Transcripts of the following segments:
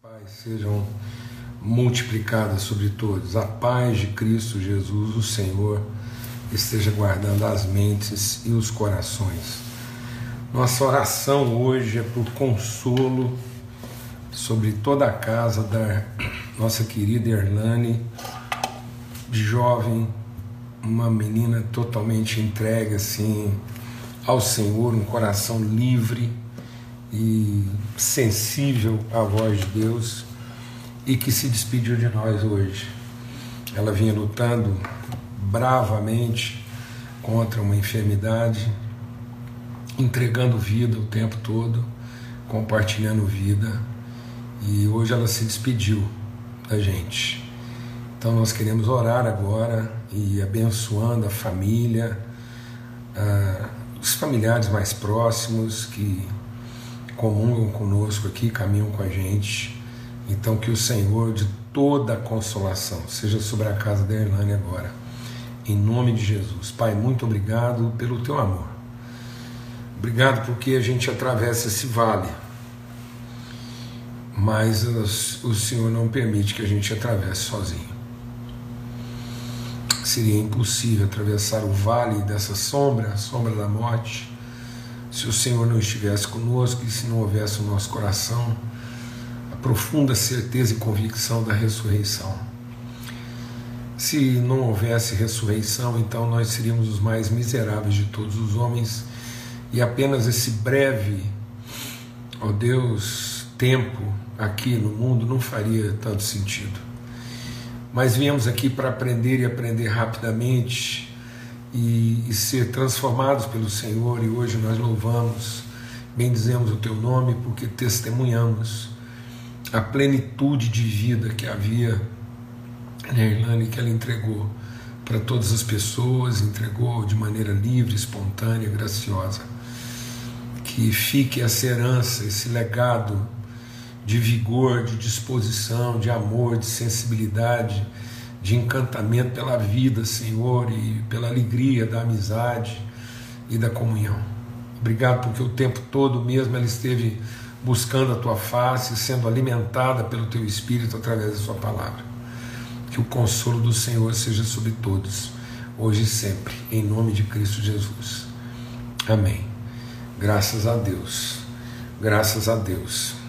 Paz sejam multiplicadas sobre todos. A paz de Cristo Jesus, o Senhor, esteja guardando as mentes e os corações. Nossa oração hoje é por consolo sobre toda a casa da nossa querida Erlane, jovem, uma menina totalmente entregue assim ao Senhor, um coração livre e sensível à voz de Deus e que se despediu de nós hoje. Ela vinha lutando bravamente contra uma enfermidade, entregando vida o tempo todo, compartilhando vida e hoje ela se despediu da gente. Então nós queremos orar agora e abençoando a família, ah, os familiares mais próximos que comungam conosco aqui, caminham com a gente. Então, que o Senhor de toda a consolação seja sobre a casa da Hernani agora, em nome de Jesus. Pai, muito obrigado pelo teu amor. Obrigado porque a gente atravessa esse vale, mas o Senhor não permite que a gente atravesse sozinho. Seria impossível atravessar o vale dessa sombra, a sombra da morte se o Senhor não estivesse conosco e se não houvesse no nosso coração a profunda certeza e convicção da ressurreição. Se não houvesse ressurreição, então nós seríamos os mais miseráveis de todos os homens e apenas esse breve, ó Deus, tempo aqui no mundo não faria tanto sentido. Mas viemos aqui para aprender e aprender rapidamente e, e ser transformados pelo Senhor, e hoje nós louvamos, bendizemos o teu nome, porque testemunhamos a plenitude de vida que havia na Irlanda e que ela entregou para todas as pessoas, entregou de maneira livre, espontânea, graciosa. Que fique essa herança, esse legado de vigor, de disposição, de amor, de sensibilidade, de encantamento pela vida, Senhor, e pela alegria da amizade e da comunhão. Obrigado porque o tempo todo mesmo ela esteve buscando a tua face, sendo alimentada pelo teu espírito através da sua palavra. Que o consolo do Senhor seja sobre todos, hoje e sempre, em nome de Cristo Jesus. Amém. Graças a Deus. Graças a Deus.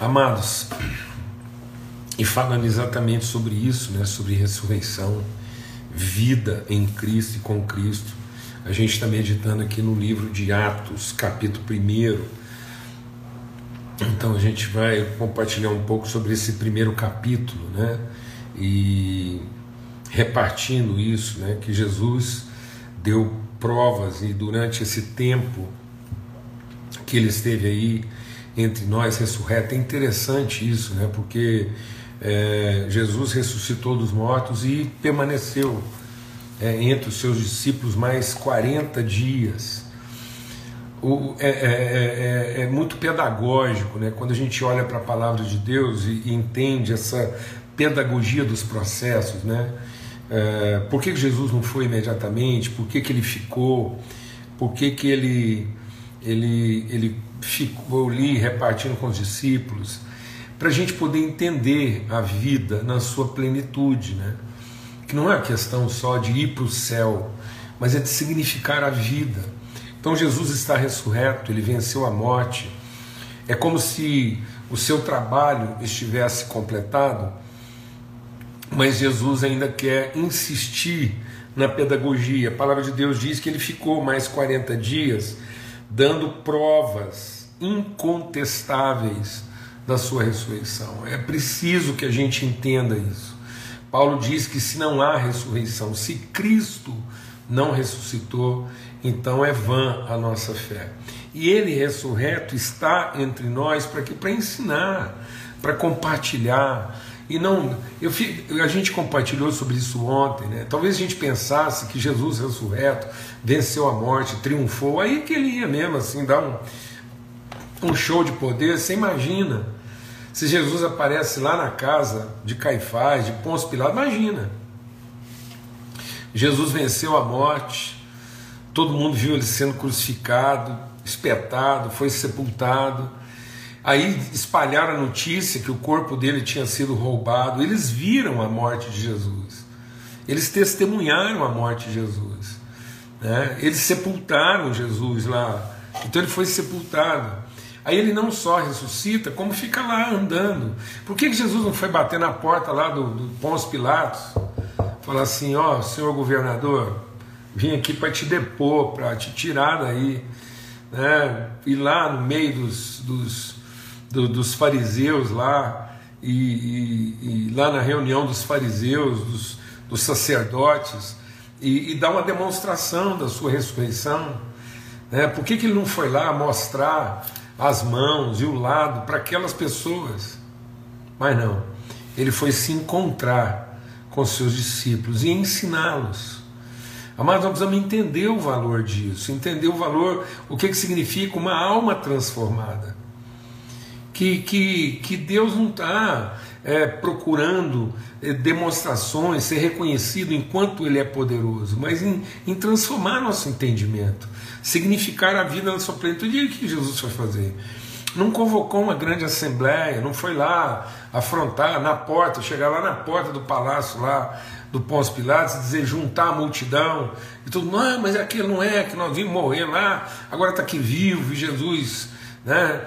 Amados, e falando exatamente sobre isso, né, sobre ressurreição, vida em Cristo e com Cristo, a gente está meditando aqui no livro de Atos, capítulo 1. Então a gente vai compartilhar um pouco sobre esse primeiro capítulo, né? E repartindo isso, né? Que Jesus deu provas e durante esse tempo que ele esteve aí entre nós ressurreto. É interessante isso, né? porque é, Jesus ressuscitou dos mortos e permaneceu é, entre os seus discípulos mais 40 dias. O, é, é, é, é, muito pedagógico né? quando a gente olha para a palavra de Deus e, e, entende essa pedagogia dos processos. Né? É, por que Jesus não foi imediatamente? Por que, que ele ficou? Por que, que ele, ele, ele ficou ali repartindo com os discípulos, para a gente poder entender a vida na sua plenitude, né? que não é a questão só de ir para o céu, mas é de significar a vida. Então Jesus está ressurreto, ele venceu a morte. É como se o seu trabalho estivesse completado, mas Jesus ainda quer insistir na pedagogia. A palavra de Deus diz que ele ficou mais 40 dias dando provas incontestáveis da sua ressurreição. É preciso que a gente entenda isso. Paulo diz que se não há ressurreição, se Cristo não ressuscitou, então é vã a nossa fé. E ele ressurreto está entre nós para que para ensinar, para compartilhar, e não, eu, a gente compartilhou sobre isso ontem, né? Talvez a gente pensasse que Jesus ressurreto venceu a morte, triunfou, aí que ele ia mesmo assim dar um, um show de poder. Você imagina se Jesus aparece lá na casa de Caifás, de Pôncio Pilatos, imagina. Jesus venceu a morte, todo mundo viu ele sendo crucificado, espetado, foi sepultado. Aí espalharam a notícia que o corpo dele tinha sido roubado. Eles viram a morte de Jesus. Eles testemunharam a morte de Jesus. Né? Eles sepultaram Jesus lá. Então ele foi sepultado. Aí ele não só ressuscita, como fica lá andando. Por que Jesus não foi bater na porta lá do, do Pôncio Pilatos? Falar assim: Ó, oh, senhor governador, vim aqui para te depor, para te tirar daí. Né? Ir lá no meio dos, dos, do, dos fariseus lá, e, e, e, lá na reunião dos fariseus, dos, dos sacerdotes, e, e dar uma demonstração da sua ressurreição. Né? Por que, que ele não foi lá mostrar as mãos e o lado para aquelas pessoas? Mas não, ele foi se encontrar com seus discípulos e ensiná-los. Mas nós precisamos entender o valor disso, entender o valor, o que, que significa uma alma transformada. Que, que, que Deus não está é, procurando é, demonstrações, ser reconhecido enquanto Ele é poderoso, mas em, em transformar nosso entendimento, significar a vida na sua plenitude. E o que Jesus foi fazer? Não convocou uma grande assembleia, não foi lá afrontar na porta, chegar lá na porta do palácio lá do Pôncio Pilatos e dizer juntar a multidão e tudo, não, mas aquilo não é que nós vimos morrer lá, agora está aqui vivo, e Jesus, né,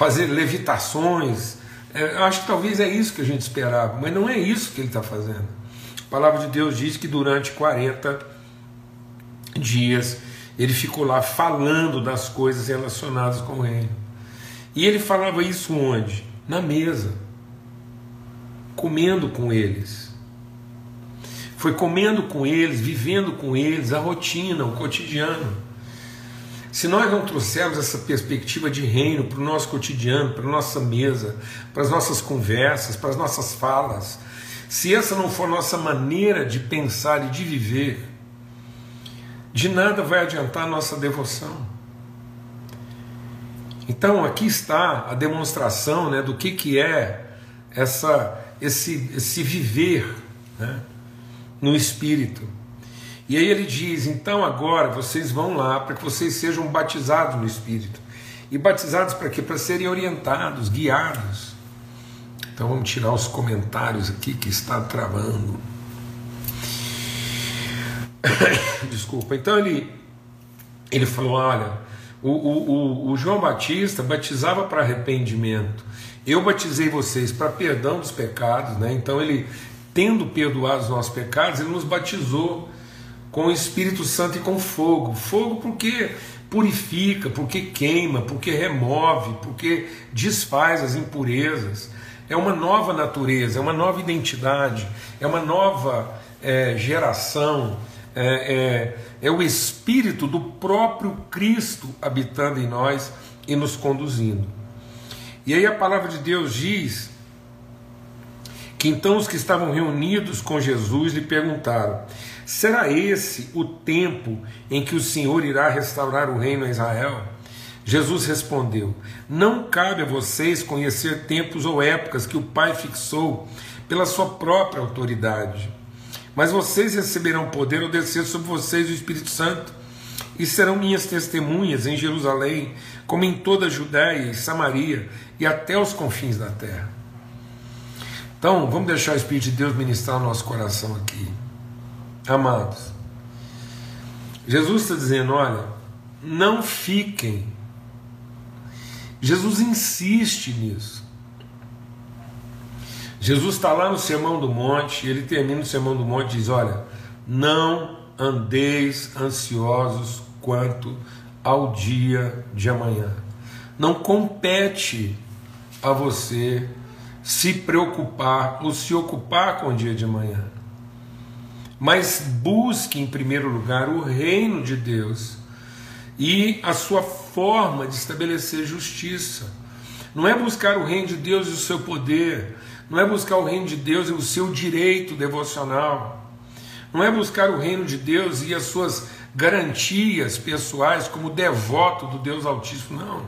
fazer levitações. É, eu acho que talvez é isso que a gente esperava, mas não é isso que ele está fazendo. A palavra de Deus diz que durante 40 dias ele ficou lá falando das coisas relacionadas com o reino. E ele falava isso onde? Na mesa, comendo com eles. Foi comendo com eles, vivendo com eles, a rotina, o cotidiano. Se nós não trouxermos essa perspectiva de reino para o nosso cotidiano, para a nossa mesa, para as nossas conversas, para as nossas falas, se essa não for nossa maneira de pensar e de viver, de nada vai adiantar a nossa devoção. Então aqui está a demonstração né, do que, que é essa, esse, esse viver né, no Espírito. E aí ele diz: então agora vocês vão lá para que vocês sejam batizados no Espírito. E batizados para quê? Para serem orientados, guiados. Então vamos tirar os comentários aqui que está travando. Desculpa. Então ele, ele falou: olha, o, o, o, João Batista batizava para arrependimento. Eu batizei vocês para perdão dos pecados, né? Então ele, tendo perdoado os nossos pecados, ele nos batizou com o Espírito Santo e com fogo. Fogo porque purifica, porque queima, porque remove, porque desfaz as impurezas. É uma nova natureza, é uma nova identidade, é uma nova é, geração é, é, é o Espírito do próprio Cristo habitando em nós e nos conduzindo. E aí a palavra de Deus diz que então os que estavam reunidos com Jesus lhe perguntaram: será esse o tempo em que o Senhor irá restaurar o reino a Israel? Jesus respondeu: Não cabe a vocês conhecer tempos ou épocas que o Pai fixou pela sua própria autoridade mas vocês receberão poder ao descer sobre vocês o Espírito Santo, e serão minhas testemunhas em Jerusalém, como em toda a Judéia e Samaria e até os confins da terra. Então, vamos deixar o Espírito de Deus ministrar o nosso coração aqui. Amados, Jesus está dizendo: olha, não fiquem. Jesus insiste nisso. Jesus está lá no Sermão do Monte, ele termina o Sermão do Monte e diz: Olha, não andeis ansiosos quanto ao dia de amanhã. Não compete a você se preocupar ou se ocupar com o dia de amanhã. Mas busque em primeiro lugar o reino de Deus e a sua forma de estabelecer justiça. Não é buscar o reino de Deus e o seu poder, não é buscar o reino de Deus e o seu direito devocional, não é buscar o reino de Deus e as suas garantias pessoais como devoto do Deus Altíssimo, não.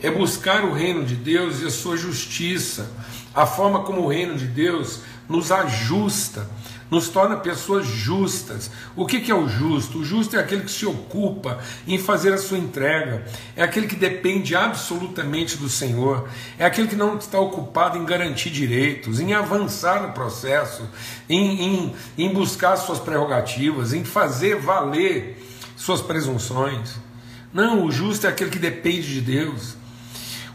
É buscar o reino de Deus e a sua justiça, a forma como o reino de Deus nos ajusta, nos torna pessoas justas. O que, que é o justo? O justo é aquele que se ocupa em fazer a sua entrega, é aquele que depende absolutamente do Senhor, é aquele que não está ocupado em garantir direitos, em avançar no processo, em, em, em buscar suas prerrogativas, em fazer valer suas presunções. Não, o justo é aquele que depende de Deus.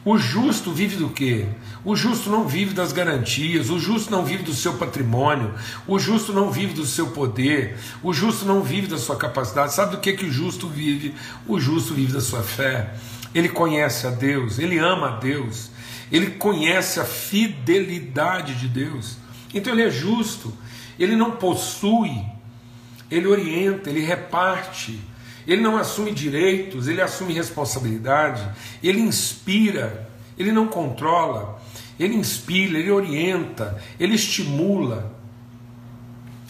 O justo vive do quê? O justo não vive das garantias, o justo não vive do seu patrimônio, o justo não vive do seu poder, o justo não vive da sua capacidade. Sabe do que, que o justo vive? O justo vive da sua fé. Ele conhece a Deus, ele ama a Deus, ele conhece a fidelidade de Deus. Então ele é justo, ele não possui, ele orienta, ele reparte, ele não assume direitos, ele assume responsabilidade, ele inspira, ele não controla, ele inspira, ele orienta, ele estimula,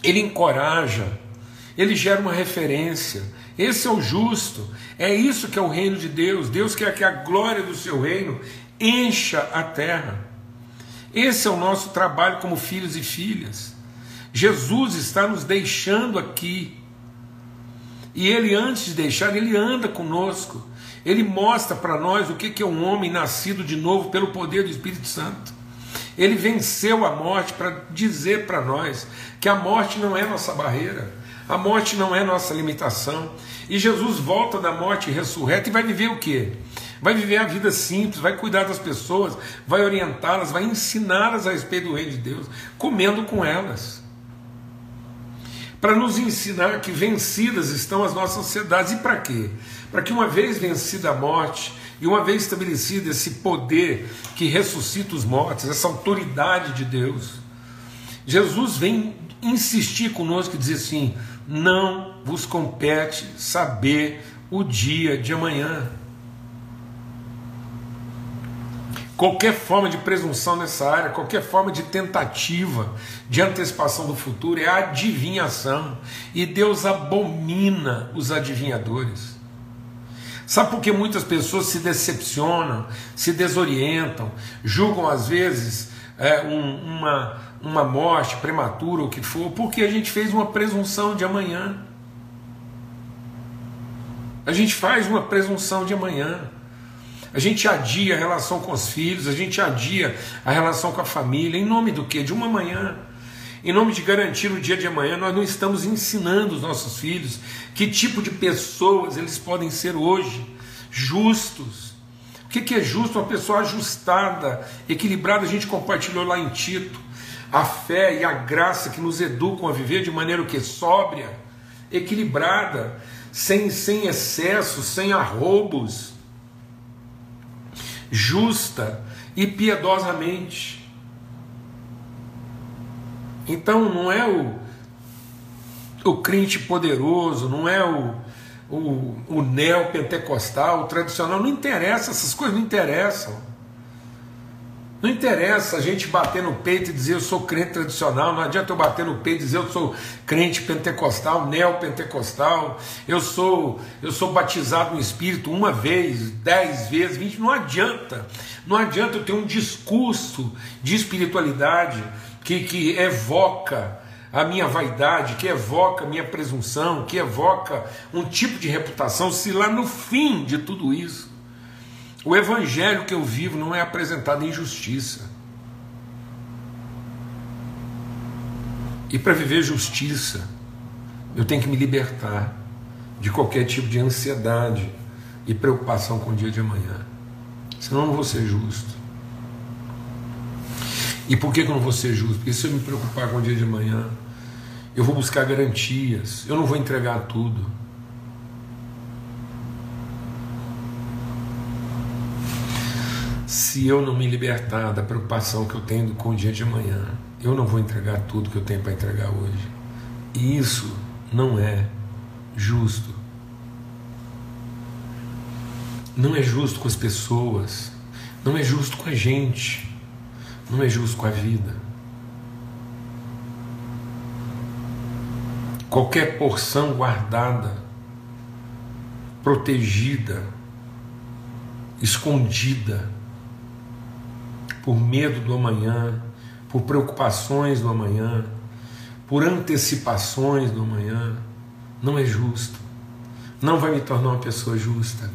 ele encoraja, ele gera uma referência. Esse é o justo, é isso que é o reino de Deus. Deus quer que a glória do seu reino encha a terra. Esse é o nosso trabalho como filhos e filhas. Jesus está nos deixando aqui. E ele, antes de deixar, ele anda conosco. Ele mostra para nós o que é um homem nascido de novo pelo poder do Espírito Santo. Ele venceu a morte para dizer para nós que a morte não é nossa barreira, a morte não é nossa limitação. E Jesus volta da morte ressurreto e vai viver o quê? Vai viver a vida simples, vai cuidar das pessoas, vai orientá-las, vai ensiná-las a respeito do reino de Deus, comendo com elas. Para nos ensinar que vencidas estão as nossas sociedades. E para quê? Para que, uma vez vencida a morte, e uma vez estabelecido esse poder que ressuscita os mortos, essa autoridade de Deus, Jesus vem insistir conosco e dizer assim: não vos compete saber o dia de amanhã. Qualquer forma de presunção nessa área, qualquer forma de tentativa de antecipação do futuro é adivinhação. E Deus abomina os adivinhadores. Sabe por que muitas pessoas se decepcionam, se desorientam, julgam às vezes é, um, uma, uma morte prematura ou o que for? Porque a gente fez uma presunção de amanhã. A gente faz uma presunção de amanhã. A gente adia a relação com os filhos, a gente adia a relação com a família, em nome do que? De uma manhã. Em nome de garantir o dia de amanhã, nós não estamos ensinando os nossos filhos que tipo de pessoas eles podem ser hoje, justos. O que é justo? Uma pessoa ajustada, equilibrada. A gente compartilhou lá em Tito a fé e a graça que nos educam a viver de maneira que sóbria, equilibrada, sem, sem excesso, sem arroubos, justa e piedosamente. Então não é o, o crente poderoso, não é o, o, o neopentecostal, o tradicional, não interessa, essas coisas não interessam. Não interessa a gente bater no peito e dizer eu sou crente tradicional, não adianta eu bater no peito e dizer eu sou crente pentecostal, neopentecostal, eu sou, eu sou batizado no Espírito uma vez, dez vezes, vinte, não adianta. Não adianta eu ter um discurso de espiritualidade que, que evoca a minha vaidade, que evoca a minha presunção, que evoca um tipo de reputação, se lá no fim de tudo isso, o evangelho que eu vivo não é apresentado em justiça. E para viver justiça, eu tenho que me libertar de qualquer tipo de ansiedade e preocupação com o dia de amanhã. Senão eu não vou ser justo. E por que, que eu não vou ser justo? Porque se eu me preocupar com o dia de amanhã, eu vou buscar garantias, eu não vou entregar tudo. Se eu não me libertar da preocupação que eu tenho com o dia de amanhã, eu não vou entregar tudo que eu tenho para entregar hoje. E isso não é justo. Não é justo com as pessoas, não é justo com a gente não é justo com a vida. Qualquer porção guardada, protegida, escondida, por medo do amanhã, por preocupações do amanhã, por antecipações do amanhã, não é justo. Não vai me tornar uma pessoa justa.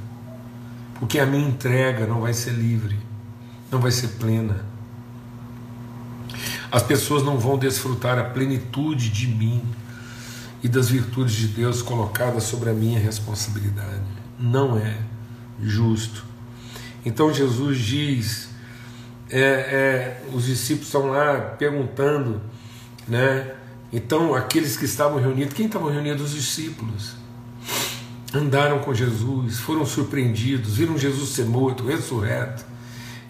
Porque a minha entrega não vai ser livre, não vai ser plena. As pessoas não vão desfrutar a plenitude de mim e das virtudes de Deus colocadas sobre a minha responsabilidade. Não é justo. Então Jesus diz, é, é, os discípulos estão lá perguntando, né? Então aqueles que estavam reunidos, quem estavam reunidos? Os discípulos. Andaram com Jesus, foram surpreendidos, viram Jesus ser morto, ressurreto.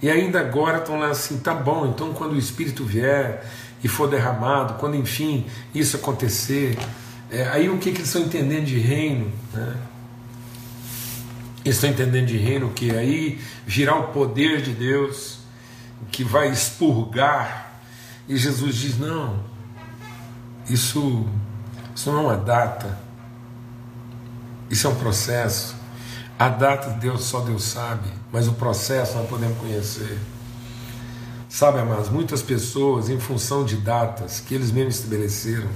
E ainda agora estão lá assim, tá bom, então quando o Espírito vier e for derramado, quando enfim isso acontecer, é, aí o que, que eles estão entendendo de reino? Né? Eles estão entendendo de reino que aí virá o poder de Deus que vai expurgar. E Jesus diz: não, isso, isso não é uma data, isso é um processo. A data de Deus só Deus sabe, mas o processo nós podemos conhecer. Sabe, amados, muitas pessoas, em função de datas que eles mesmos estabeleceram,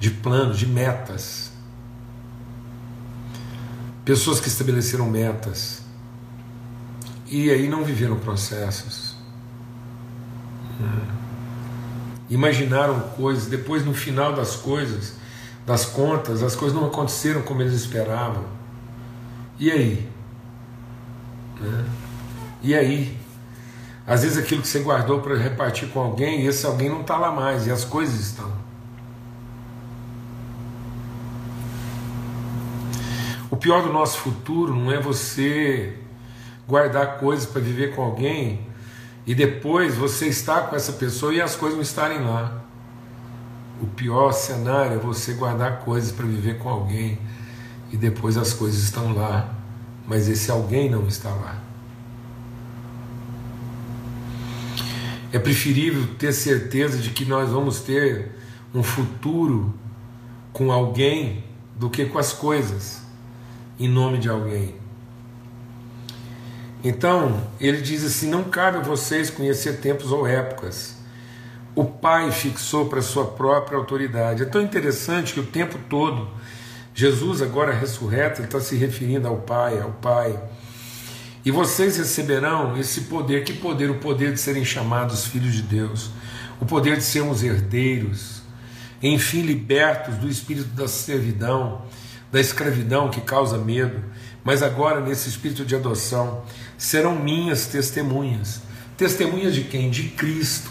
de planos, de metas. Pessoas que estabeleceram metas e aí não viveram processos. Imaginaram coisas, depois no final das coisas, das contas, as coisas não aconteceram como eles esperavam. E aí? Né? E aí? Às vezes aquilo que você guardou para repartir com alguém, esse alguém não está lá mais e as coisas estão. pior do nosso futuro não é você guardar coisas para viver com alguém e depois você estar com essa pessoa e as coisas não estarem lá. O pior cenário é você guardar coisas para viver com alguém e depois as coisas estão lá, mas esse alguém não está lá. É preferível ter certeza de que nós vamos ter um futuro com alguém do que com as coisas em nome de alguém. Então, ele diz assim: não cabe a vocês conhecer tempos ou épocas. O Pai fixou para sua própria autoridade. É tão interessante que o tempo todo, Jesus, agora ressurreto, ele está se referindo ao Pai, ao Pai. E vocês receberão esse poder. Que poder? O poder de serem chamados filhos de Deus, o poder de sermos herdeiros, enfim, libertos do espírito da servidão da escravidão que causa medo, mas agora nesse espírito de adoção, serão minhas testemunhas. Testemunhas de quem? De Cristo.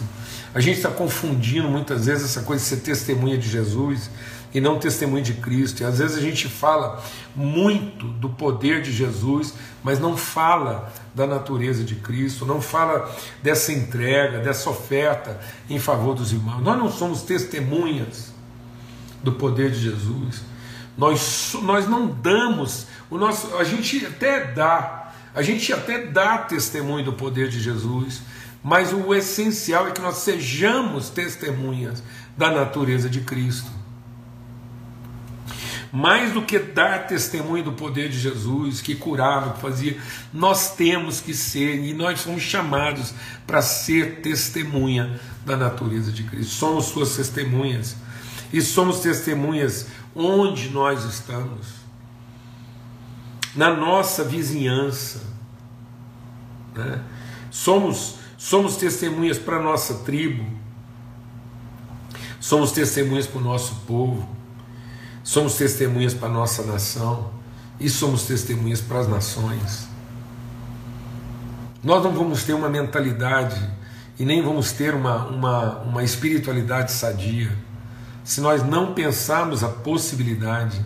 A gente está confundindo muitas vezes essa coisa de ser testemunha de Jesus e não testemunha de Cristo. E às vezes a gente fala muito do poder de Jesus, mas não fala da natureza de Cristo, não fala dessa entrega, dessa oferta em favor dos irmãos. Nós não somos testemunhas do poder de Jesus. Nós, nós não damos, o nosso, a gente até dá, a gente até dá testemunho do poder de Jesus, mas o essencial é que nós sejamos testemunhas da natureza de Cristo. Mais do que dar testemunho do poder de Jesus, que curava, que fazia, nós temos que ser, e nós somos chamados para ser testemunha da natureza de Cristo. Somos suas testemunhas. E somos testemunhas onde nós estamos, na nossa vizinhança. Né? Somos, somos testemunhas para a nossa tribo, somos testemunhas para o nosso povo, somos testemunhas para a nossa nação e somos testemunhas para as nações. Nós não vamos ter uma mentalidade e nem vamos ter uma, uma, uma espiritualidade sadia se nós não pensarmos a possibilidade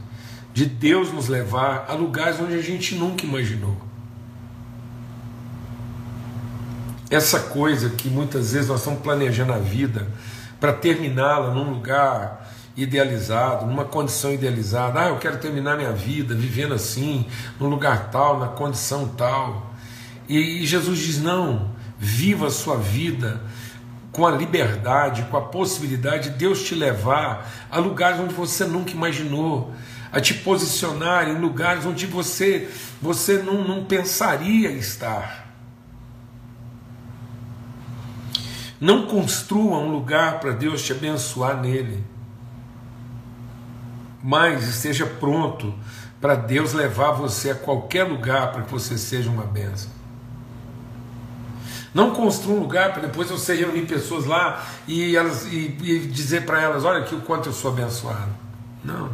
de Deus nos levar a lugares onde a gente nunca imaginou. Essa coisa que muitas vezes nós estamos planejando a vida para terminá-la num lugar idealizado, numa condição idealizada. Ah, eu quero terminar minha vida vivendo assim, num lugar tal, na condição tal. E Jesus diz: não, viva a sua vida com a liberdade, com a possibilidade de Deus te levar a lugares onde você nunca imaginou, a te posicionar em lugares onde você, você não, não pensaria estar. Não construa um lugar para Deus te abençoar nele. Mas esteja pronto para Deus levar você a qualquer lugar para que você seja uma benção. Não construa um lugar para depois você reunir pessoas lá e, elas, e, e dizer para elas: olha aqui o quanto eu sou abençoado. Não.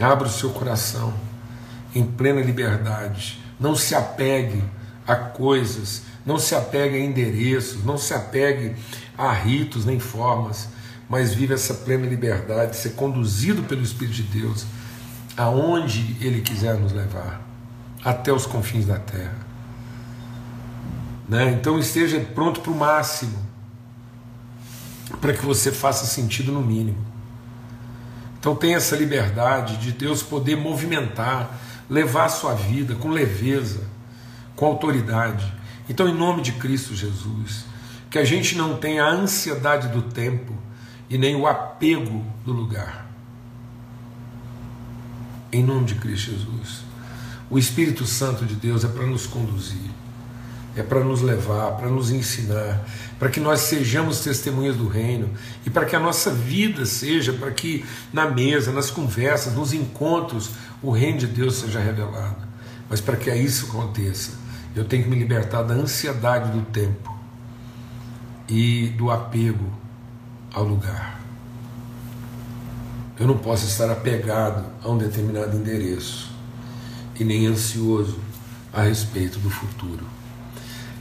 Abra o seu coração em plena liberdade. Não se apegue a coisas, não se apegue a endereços, não se apegue a ritos nem formas, mas vive essa plena liberdade, ser conduzido pelo Espírito de Deus aonde Ele quiser nos levar, até os confins da terra. Né? Então esteja pronto para o máximo, para que você faça sentido no mínimo. Então tenha essa liberdade de Deus poder movimentar, levar a sua vida com leveza, com autoridade. Então, em nome de Cristo Jesus, que a gente não tenha a ansiedade do tempo e nem o apego do lugar. Em nome de Cristo Jesus. O Espírito Santo de Deus é para nos conduzir é para nos levar, para nos ensinar, para que nós sejamos testemunhas do reino e para que a nossa vida seja, para que na mesa, nas conversas, nos encontros, o reino de Deus seja revelado. Mas para que isso aconteça, eu tenho que me libertar da ansiedade do tempo e do apego ao lugar. Eu não posso estar apegado a um determinado endereço e nem ansioso a respeito do futuro.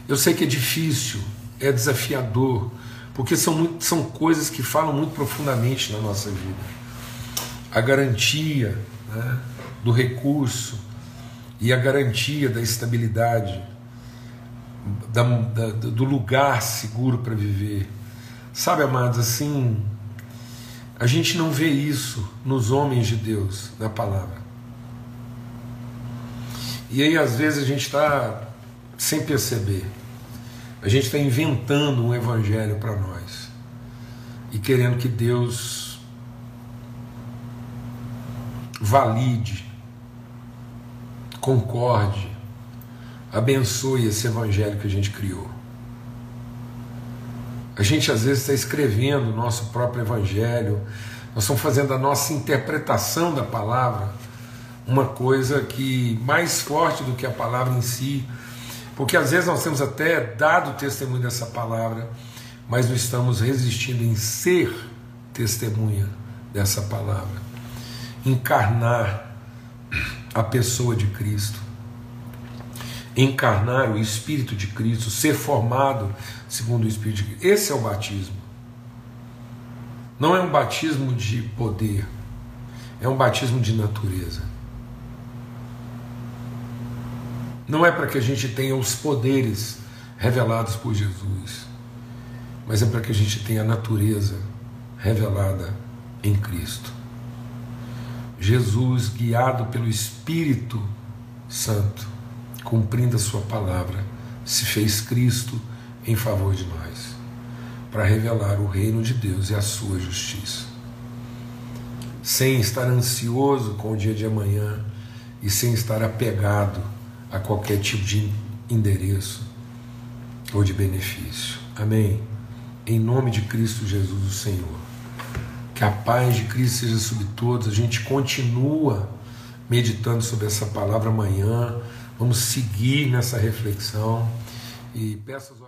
Eu sei que é difícil, é desafiador, porque são, muito, são coisas que falam muito profundamente na nossa vida. A garantia né, do recurso e a garantia da estabilidade, da, da, do lugar seguro para viver. Sabe, amados, assim, a gente não vê isso nos homens de Deus, na palavra. E aí, às vezes, a gente está sem perceber. A gente está inventando um evangelho para nós e querendo que Deus valide, concorde, abençoe esse evangelho que a gente criou. A gente às vezes está escrevendo o nosso próprio evangelho, nós estamos fazendo a nossa interpretação da palavra, uma coisa que mais forte do que a palavra em si, porque às vezes nós temos até dado testemunho dessa palavra, mas não estamos resistindo em ser testemunha dessa palavra. Encarnar a pessoa de Cristo. Encarnar o Espírito de Cristo, ser formado segundo o Espírito de Cristo. Esse é o batismo. Não é um batismo de poder, é um batismo de natureza. Não é para que a gente tenha os poderes revelados por Jesus, mas é para que a gente tenha a natureza revelada em Cristo. Jesus, guiado pelo Espírito Santo, cumprindo a Sua palavra, se fez Cristo em favor de nós, para revelar o reino de Deus e a Sua justiça. Sem estar ansioso com o dia de amanhã e sem estar apegado a qualquer tipo de endereço ou de benefício. Amém? Em nome de Cristo Jesus, o Senhor. Que a paz de Cristo seja sobre todos. A gente continua meditando sobre essa palavra amanhã. Vamos seguir nessa reflexão e peço.